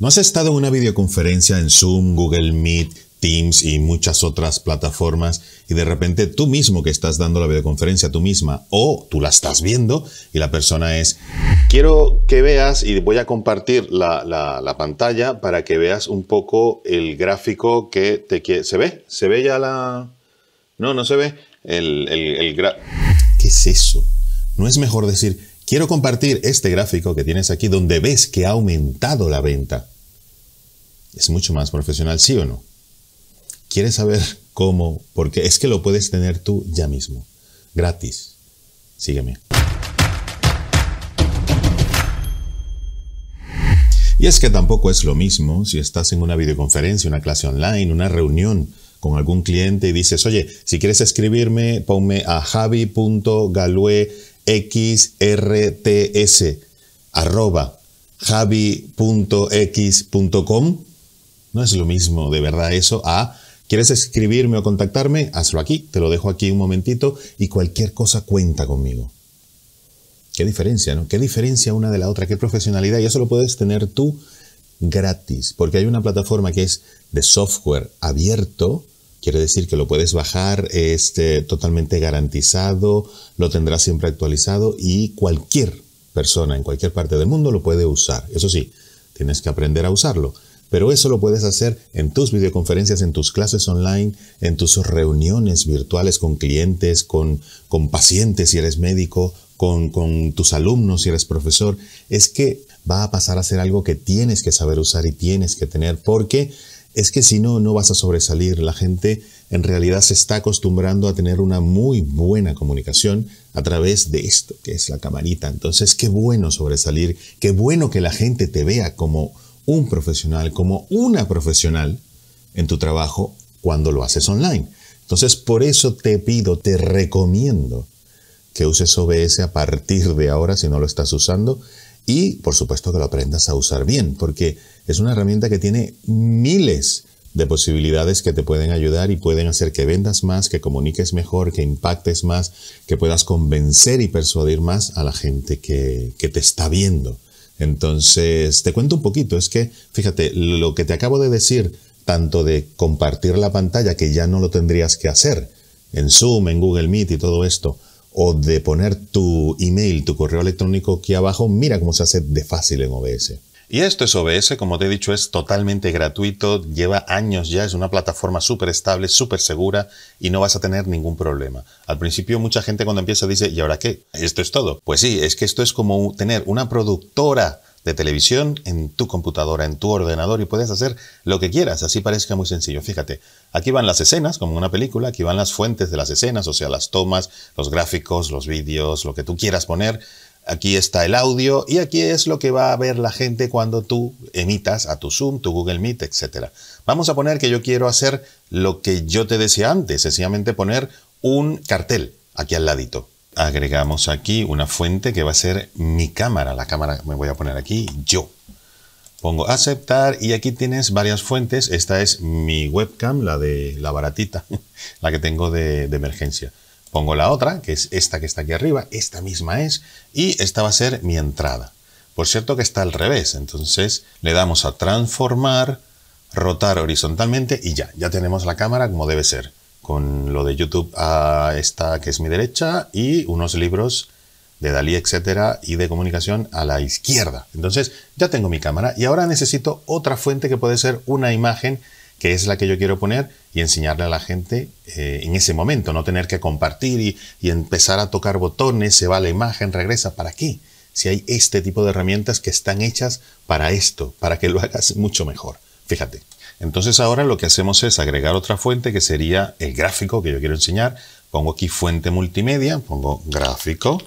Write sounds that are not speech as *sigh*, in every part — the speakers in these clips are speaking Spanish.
¿No has estado en una videoconferencia en Zoom, Google Meet, Teams y muchas otras plataformas y de repente tú mismo que estás dando la videoconferencia tú misma o tú la estás viendo y la persona es quiero que veas y voy a compartir la, pantalla para que veas un poco el gráfico que te quiere ¿se ve? ¿se ve ya la...? no, no se ve el, el, ¿qué es eso? ¿no es mejor decir quiero compartir este gráfico que tienes aquí donde ves que ha aumentado la venta es mucho más profesional, ¿sí o no? ¿Quieres saber cómo? Porque es que lo puedes tener tú ya mismo, gratis. Sígueme. Y es que tampoco es lo mismo si estás en una videoconferencia, una clase online, una reunión con algún cliente y dices, oye, si quieres escribirme, ponme a arroba javi.x.com no es lo mismo de verdad eso a, ¿quieres escribirme o contactarme? Hazlo aquí, te lo dejo aquí un momentito y cualquier cosa cuenta conmigo. Qué diferencia, ¿no? Qué diferencia una de la otra, qué profesionalidad. Y eso lo puedes tener tú gratis, porque hay una plataforma que es de software abierto, quiere decir que lo puedes bajar, este, totalmente garantizado, lo tendrás siempre actualizado y cualquier persona en cualquier parte del mundo lo puede usar. Eso sí, tienes que aprender a usarlo. Pero eso lo puedes hacer en tus videoconferencias, en tus clases online, en tus reuniones virtuales con clientes, con, con pacientes si eres médico, con, con tus alumnos si eres profesor. Es que va a pasar a ser algo que tienes que saber usar y tienes que tener, porque es que si no, no vas a sobresalir. La gente en realidad se está acostumbrando a tener una muy buena comunicación a través de esto, que es la camarita. Entonces, qué bueno sobresalir, qué bueno que la gente te vea como un profesional, como una profesional en tu trabajo cuando lo haces online. Entonces, por eso te pido, te recomiendo que uses OBS a partir de ahora si no lo estás usando y, por supuesto, que lo aprendas a usar bien, porque es una herramienta que tiene miles de posibilidades que te pueden ayudar y pueden hacer que vendas más, que comuniques mejor, que impactes más, que puedas convencer y persuadir más a la gente que, que te está viendo. Entonces, te cuento un poquito, es que, fíjate, lo que te acabo de decir, tanto de compartir la pantalla, que ya no lo tendrías que hacer, en Zoom, en Google Meet y todo esto, o de poner tu email, tu correo electrónico aquí abajo, mira cómo se hace de fácil en OBS. Y esto es OBS, como te he dicho, es totalmente gratuito, lleva años ya, es una plataforma súper estable, súper segura y no vas a tener ningún problema. Al principio mucha gente cuando empieza dice, ¿y ahora qué? ¿Esto es todo? Pues sí, es que esto es como tener una productora de televisión en tu computadora, en tu ordenador y puedes hacer lo que quieras, así parezca muy sencillo. Fíjate, aquí van las escenas, como en una película, aquí van las fuentes de las escenas, o sea, las tomas, los gráficos, los vídeos, lo que tú quieras poner Aquí está el audio y aquí es lo que va a ver la gente cuando tú emitas a tu Zoom, tu Google Meet, etc. Vamos a poner que yo quiero hacer lo que yo te decía antes, sencillamente poner un cartel aquí al ladito. Agregamos aquí una fuente que va a ser mi cámara. La cámara me voy a poner aquí yo. Pongo aceptar y aquí tienes varias fuentes. Esta es mi webcam, la de la baratita, *laughs* la que tengo de, de emergencia. Pongo la otra, que es esta que está aquí arriba, esta misma es, y esta va a ser mi entrada. Por cierto que está al revés, entonces le damos a transformar, rotar horizontalmente y ya, ya tenemos la cámara como debe ser, con lo de YouTube a esta que es mi derecha y unos libros de Dalí, etcétera, y de comunicación a la izquierda. Entonces ya tengo mi cámara y ahora necesito otra fuente que puede ser una imagen que es la que yo quiero poner y enseñarle a la gente eh, en ese momento, no tener que compartir y, y, empezar a tocar botones, se va la imagen, regresa, ¿para qué? Si hay este tipo de herramientas que están hechas para esto, para que lo hagas mucho mejor. Fíjate. Entonces ahora lo que hacemos es agregar otra fuente que sería el gráfico que yo quiero enseñar. Pongo aquí fuente multimedia, pongo gráfico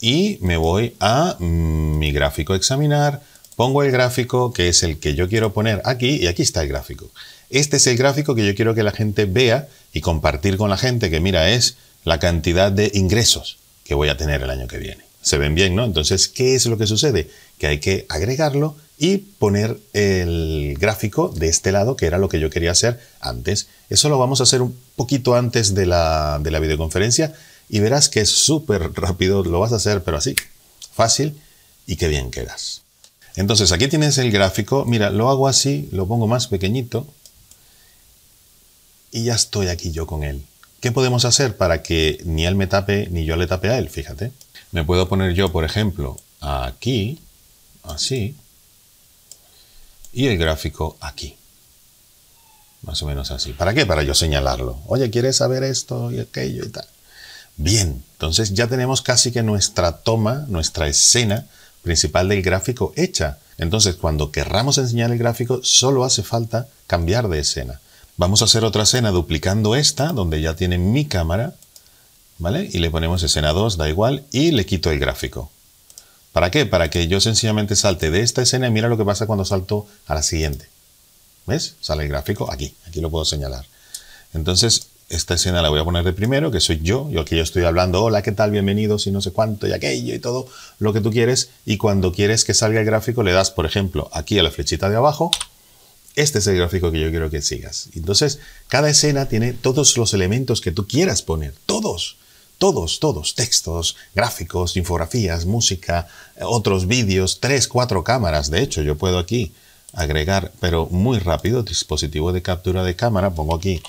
y me voy a mm, mi gráfico examinar, pongo el gráfico que es el que yo quiero poner aquí y aquí está el gráfico. Este es el gráfico que yo quiero que la gente vea y compartir con la gente que mira es la cantidad de ingresos que voy a tener el año que viene. Se ven bien, ¿no? Entonces, ¿qué es lo que sucede? Que hay que agregarlo y poner el gráfico de este lado, que era lo que yo quería hacer antes. Eso lo vamos a hacer un poquito antes de la, de la videoconferencia y verás que es súper rápido, lo vas a hacer, pero así, fácil y qué bien quedas. Entonces aquí tienes el gráfico, mira, lo hago así, lo pongo más pequeñito y ya estoy aquí yo con él. ¿Qué podemos hacer para que ni él me tape ni yo le tape a él? Fíjate. Me puedo poner yo, por ejemplo, aquí, así, y el gráfico aquí. Más o menos así. ¿Para qué? Para yo señalarlo. Oye, ¿quieres saber esto y aquello y tal? Bien, entonces ya tenemos casi que nuestra toma, nuestra escena principal del gráfico hecha. Entonces, cuando querramos enseñar el gráfico, solo hace falta cambiar de escena. Vamos a hacer otra escena duplicando esta, donde ya tiene mi cámara, ¿vale? Y le ponemos escena 2, da igual, y le quito el gráfico. ¿Para qué? Para que yo sencillamente salte de esta escena y mira lo que pasa cuando salto a la siguiente. ¿Ves? Sale el gráfico aquí, aquí lo puedo señalar. Entonces, esta escena la voy a poner de primero, que soy yo. Yo aquí yo estoy hablando, hola, ¿qué tal? Bienvenidos y no sé cuánto y aquello y todo lo que tú quieres. Y cuando quieres que salga el gráfico, le das, por ejemplo, aquí a la flechita de abajo. Este es el gráfico que yo quiero que sigas. Entonces, cada escena tiene todos los elementos que tú quieras poner. Todos. Todos, todos. Textos, gráficos, infografías, música, otros vídeos, tres, cuatro cámaras. De hecho, yo puedo aquí agregar, pero muy rápido, dispositivo de captura de cámara. Pongo aquí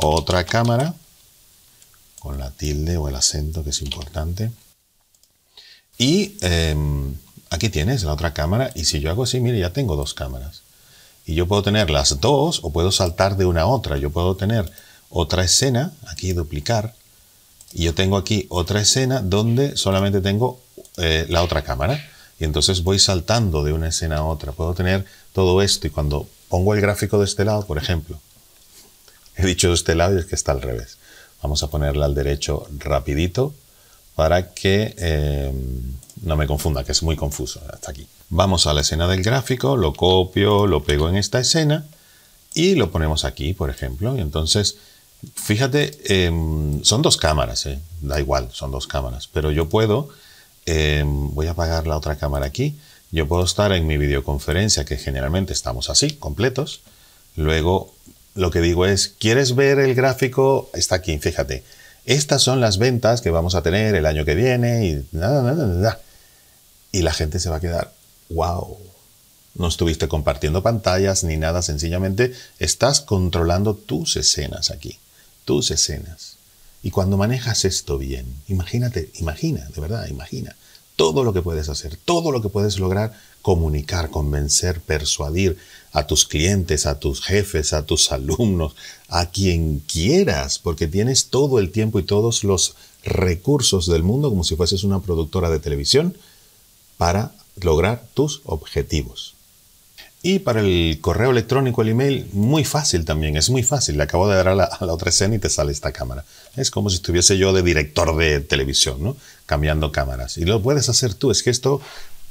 otra cámara con la tilde o el acento que es importante. Y em, aquí tienes la otra cámara y si yo hago así, mire, ya tengo dos cámaras. Y yo puedo tener las dos o puedo saltar de una a otra. Yo puedo tener otra escena, aquí duplicar, y yo tengo aquí otra escena donde solamente tengo eh, la otra cámara. Y entonces voy saltando de una escena a otra. Puedo tener todo esto y cuando pongo el gráfico de este lado, por ejemplo, He dicho de este lado y es que está al revés. Vamos a ponerla al derecho rapidito para que eh, no me confunda, que es muy confuso hasta aquí. Vamos a la escena del gráfico, lo copio, lo pego en esta escena y lo ponemos aquí, por ejemplo. Y entonces, fíjate, em, son dos cámaras, eh, da igual, son dos cámaras, pero yo puedo, em, voy a apagar la otra cámara aquí, yo puedo estar en mi videoconferencia, que generalmente estamos así, completos, luego lo que digo es, ¿quieres ver el gráfico? Está aquí, fíjate. Estas son las ventas que vamos a tener el año que viene y nada, nada, nada. Y la gente se va a quedar, wow. No estuviste compartiendo pantallas ni nada, sencillamente estás controlando tus escenas aquí, tus escenas. Y cuando manejas esto bien, imagínate, imagina, de verdad, imagina todo lo que puedes hacer, todo lo que puedes lograr comunicar, convencer, persuadir a tus clientes, a tus jefes, a tus alumnos, a quien quieras, porque tienes todo el tiempo y todos los recursos del mundo como si fueses una productora de televisión para lograr tus objetivos. Y para el correo electrónico, el email, muy fácil también, es muy fácil. Le acabo de dar a la, otra escena y te sale esta cámara. Es como si estuviese yo de director de televisión, ¿no? Cambiando cámaras. Y lo puedes hacer tú. Es que esto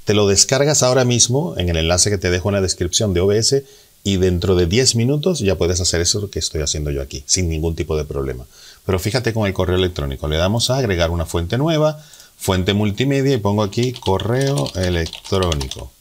te lo descargas ahora mismo en el enlace que te dejo en la descripción de OBS y dentro de 10 minutos ya puedes hacer eso que estoy haciendo yo aquí, sin ningún tipo de problema. Pero fíjate con el correo electrónico. Le damos a agregar una fuente nueva, fuente multimedia y pongo aquí correo electrónico.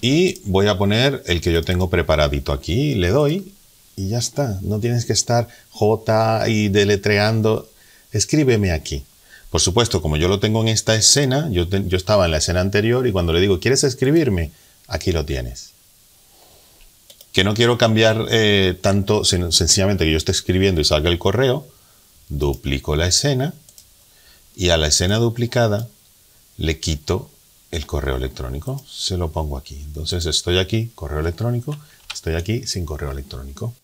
Y voy a poner el que yo tengo preparadito aquí, le doy y ya está. No tienes que estar J y deletreando. Escríbeme aquí. Por supuesto, como yo lo tengo en esta escena, yo, estaba en la escena anterior y cuando le digo, ¿quieres escribirme? Aquí lo tienes. Que no quiero cambiar eh, tanto, sencillamente que yo esté escribiendo y salga el correo, duplico la escena y a la escena duplicada le quito el correo electrónico, se lo pongo aquí. Entonces estoy aquí, correo electrónico, estoy aquí sin correo electrónico.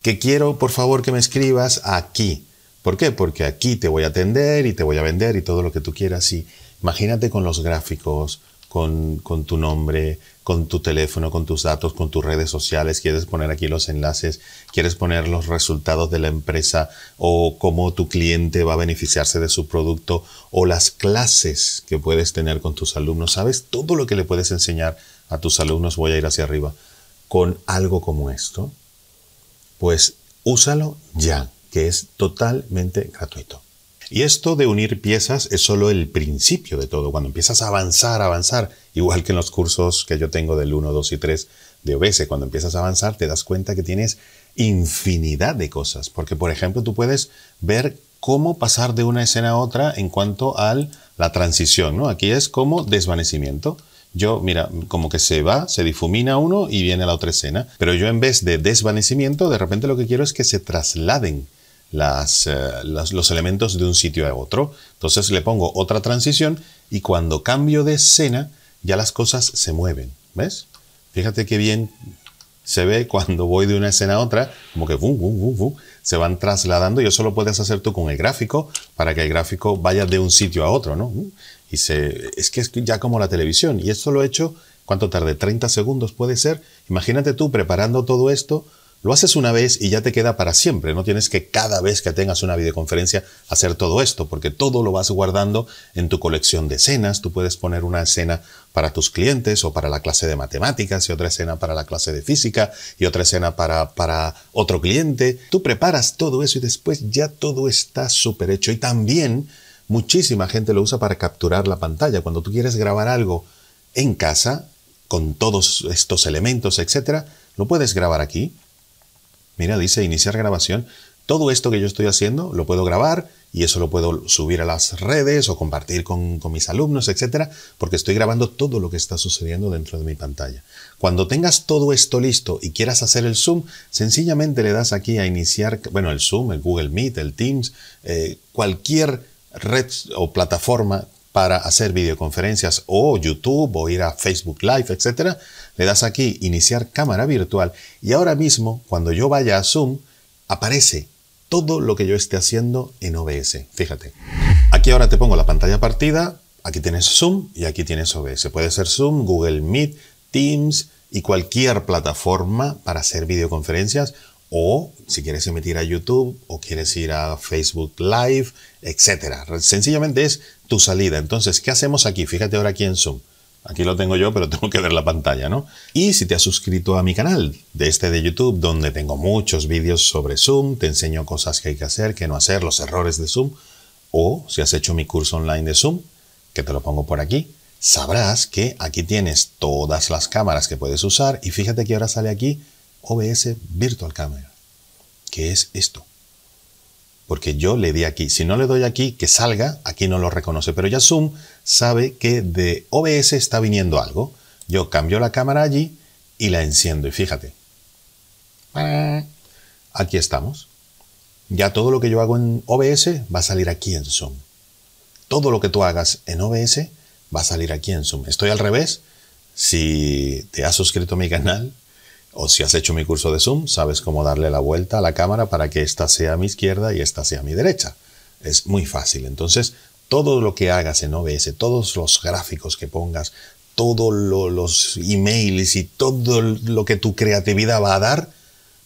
Que quiero, por favor, que me escribas aquí. ¿Por qué? Porque aquí te voy a atender y te voy a vender y todo lo que tú quieras. Y imagínate con los gráficos, con, tu nombre, con tu teléfono, con tus datos, con tus redes sociales, quieres poner aquí los enlaces, quieres poner los resultados de la empresa o cómo tu cliente va a beneficiarse de su producto o las clases que puedes tener con tus alumnos. ¿Sabes todo lo que le puedes enseñar a tus alumnos? Voy a ir hacia arriba. Con algo como esto, pues úsalo ya, que es totalmente gratuito. Y esto de unir piezas es solo el principio de todo. Cuando empiezas a avanzar, avanzar, igual que en los cursos que yo tengo del 1, 2 y 3 de OBS, cuando empiezas a avanzar te das cuenta que tienes infinidad de cosas. Porque, por ejemplo, tú puedes ver cómo pasar de una escena a otra en cuanto a la transición, ¿no? Aquí es como desvanecimiento. Yo, mira, como que se va, se difumina uno y viene la otra escena. Pero yo en vez de desvanecimiento, de repente lo que quiero es que se trasladen las, eh, los elementos de un sitio a otro. Entonces le pongo otra transición y cuando cambio de escena, ya las cosas se mueven. ¿Ves? Fíjate qué bien se ve cuando voy de una escena a otra, como que se van trasladando y eso lo puedes hacer tú con el gráfico para que el gráfico vaya de un sitio a otro, ¿no? Y se, es que es ya como la televisión. Y esto lo he hecho, ¿cuánto tarde? ¿30 segundos puede ser? Imagínate tú preparando todo esto lo haces una vez y ya te queda para siempre. No tienes que cada vez que tengas una videoconferencia hacer todo esto, porque todo lo vas guardando en tu colección de escenas. Tú puedes poner una escena para tus clientes o para la clase de matemáticas y otra escena para la clase de física y otra escena para, otro cliente. Tú preparas todo eso y después ya todo está súper hecho. Y también muchísima gente lo usa para capturar la pantalla. Cuando tú quieres grabar algo en casa, con todos estos elementos, etcétera, lo puedes grabar aquí Mira, dice iniciar grabación. Todo esto que yo estoy haciendo lo puedo grabar y eso lo puedo subir a las redes o compartir con, mis alumnos, etcétera, porque estoy grabando todo lo que está sucediendo dentro de mi pantalla. Cuando tengas todo esto listo y quieras hacer el Zoom, sencillamente le das aquí a iniciar, bueno, el Zoom, el Google Meet, el Teams, eh, cualquier red o plataforma para hacer videoconferencias o YouTube o ir a Facebook Live, etc., le das aquí iniciar cámara virtual y ahora mismo cuando yo vaya a Zoom aparece todo lo que yo esté haciendo en OBS. Fíjate. Aquí ahora te pongo la pantalla partida, aquí tienes Zoom y aquí tienes OBS. Puede ser Zoom, Google Meet, Teams y cualquier plataforma para hacer videoconferencias o si quieres emitir a YouTube o quieres ir a Facebook Live, etc. Sencillamente es tu salida. Entonces, ¿qué hacemos aquí? Fíjate ahora aquí en Zoom. Aquí lo tengo yo, pero *laughs* tengo que ver la pantalla, ¿no? Y si te has suscrito a mi canal de este de YouTube, donde tengo muchos vídeos sobre Zoom, te enseño cosas que hay que hacer, que no hacer, los errores de Zoom, o si has hecho mi curso online de Zoom, que te lo pongo por aquí, sabrás que aquí tienes todas las cámaras que puedes usar y fíjate que ahora sale aquí OBS Virtual Camera, que es esto. Porque yo le di aquí. Si no le doy aquí, que salga, aquí no lo reconoce. Pero ya Zoom sabe que de OBS está viniendo algo. Yo cambio la cámara allí y la enciendo. Y fíjate. Aquí estamos. Ya todo lo que yo hago en OBS va a salir aquí en Zoom. Todo lo que tú hagas en OBS va a salir aquí en Zoom. Estoy al revés. Si te has suscrito a mi canal, o si has hecho mi curso de Zoom, sabes cómo darle la vuelta a la cámara para que esta sea a mi izquierda y esta sea a mi derecha. Es muy fácil. Entonces, todo lo que hagas en OBS, todos los gráficos que pongas, todos los emails y todo lo que tu creatividad va a dar,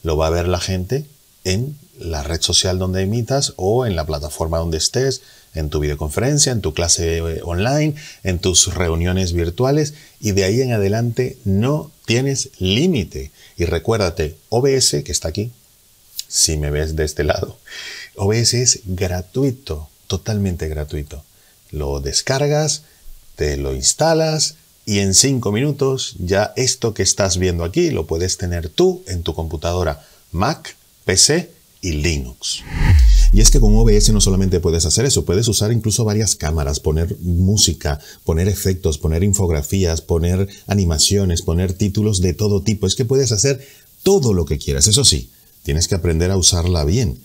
lo va a ver la gente en la red social donde emitas o en la plataforma donde estés, en tu videoconferencia, en tu clase eh, online, en tus reuniones virtuales y de ahí en adelante no tienes límite. Y recuérdate, OBS, que está aquí, si me ves de este lado, OBS es gratuito, totalmente gratuito. Lo descargas, te lo instalas y en cinco minutos ya esto que estás viendo aquí lo puedes tener tú en tu computadora Mac, PC y Linux. Y es que con OBS no solamente puedes hacer eso, puedes usar incluso varias cámaras, poner música, poner efectos, poner infografías, poner animaciones, poner títulos de todo tipo. Es que puedes hacer todo lo que quieras. Eso sí, tienes que aprender a usarla bien.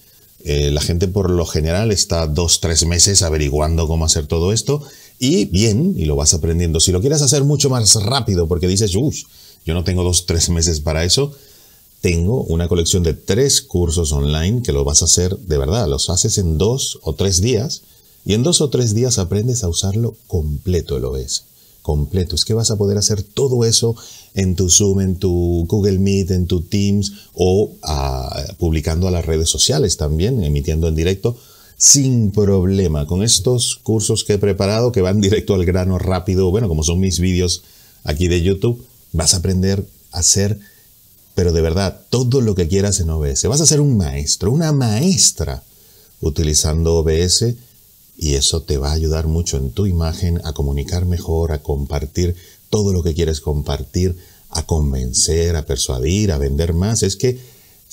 Eh, la gente por lo general está dos, tres meses averiguando cómo hacer todo esto y bien, y lo vas aprendiendo. Si lo quieres hacer mucho más rápido porque dices, uff, yo no tengo dos, tres meses para eso, tengo una colección de tres cursos online que lo vas a hacer de verdad, los haces en dos o tres días y en dos o tres días aprendes a usarlo completo el OS. Completo. Es que vas a poder hacer todo eso en tu Zoom, en tu Google Meet, en tu Teams o ah, publicando a las redes sociales también, emitiendo en directo sin problema. Con estos cursos que he preparado que van directo al grano rápido, bueno, como son mis vídeos aquí de YouTube, vas a aprender a hacer pero de verdad, todo lo que quieras en OBS. Vas a ser un maestro, una maestra utilizando OBS y eso te va a ayudar mucho en tu imagen a comunicar mejor, a compartir todo lo que quieres compartir, a convencer, a persuadir, a vender más. Es que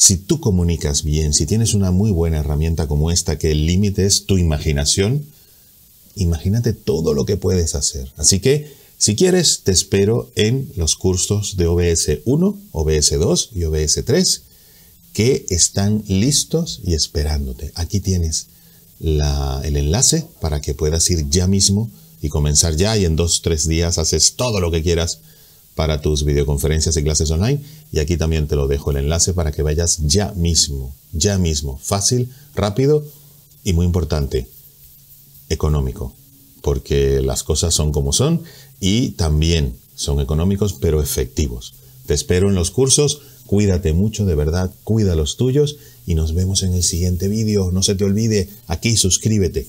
Si tú comunicas bien, si tienes una muy buena herramienta como esta, que el límite es tu imaginación, imagínate todo lo que puedes hacer. Así que, si quieres, te espero en los cursos de OBS 1, OBS 2 y OBS 3, que están listos y esperándote. Aquí tienes el enlace para que puedas ir ya mismo y comenzar ya y en dos, tres días haces todo lo que quieras para tus videoconferencias y clases online. Y aquí también te lo dejo el enlace para que vayas ya mismo, ya mismo. Fácil, rápido y muy importante, económico. Porque las cosas son como son y también son económicos pero efectivos. Te espero en los cursos. Cuídate mucho, de verdad, cuida los tuyos y nos vemos en el siguiente vídeo. No se te olvide, aquí suscríbete